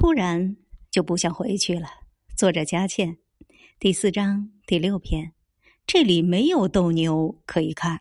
突然就不想回去了作者佳倩第四章第六篇。这里没有斗牛可以看。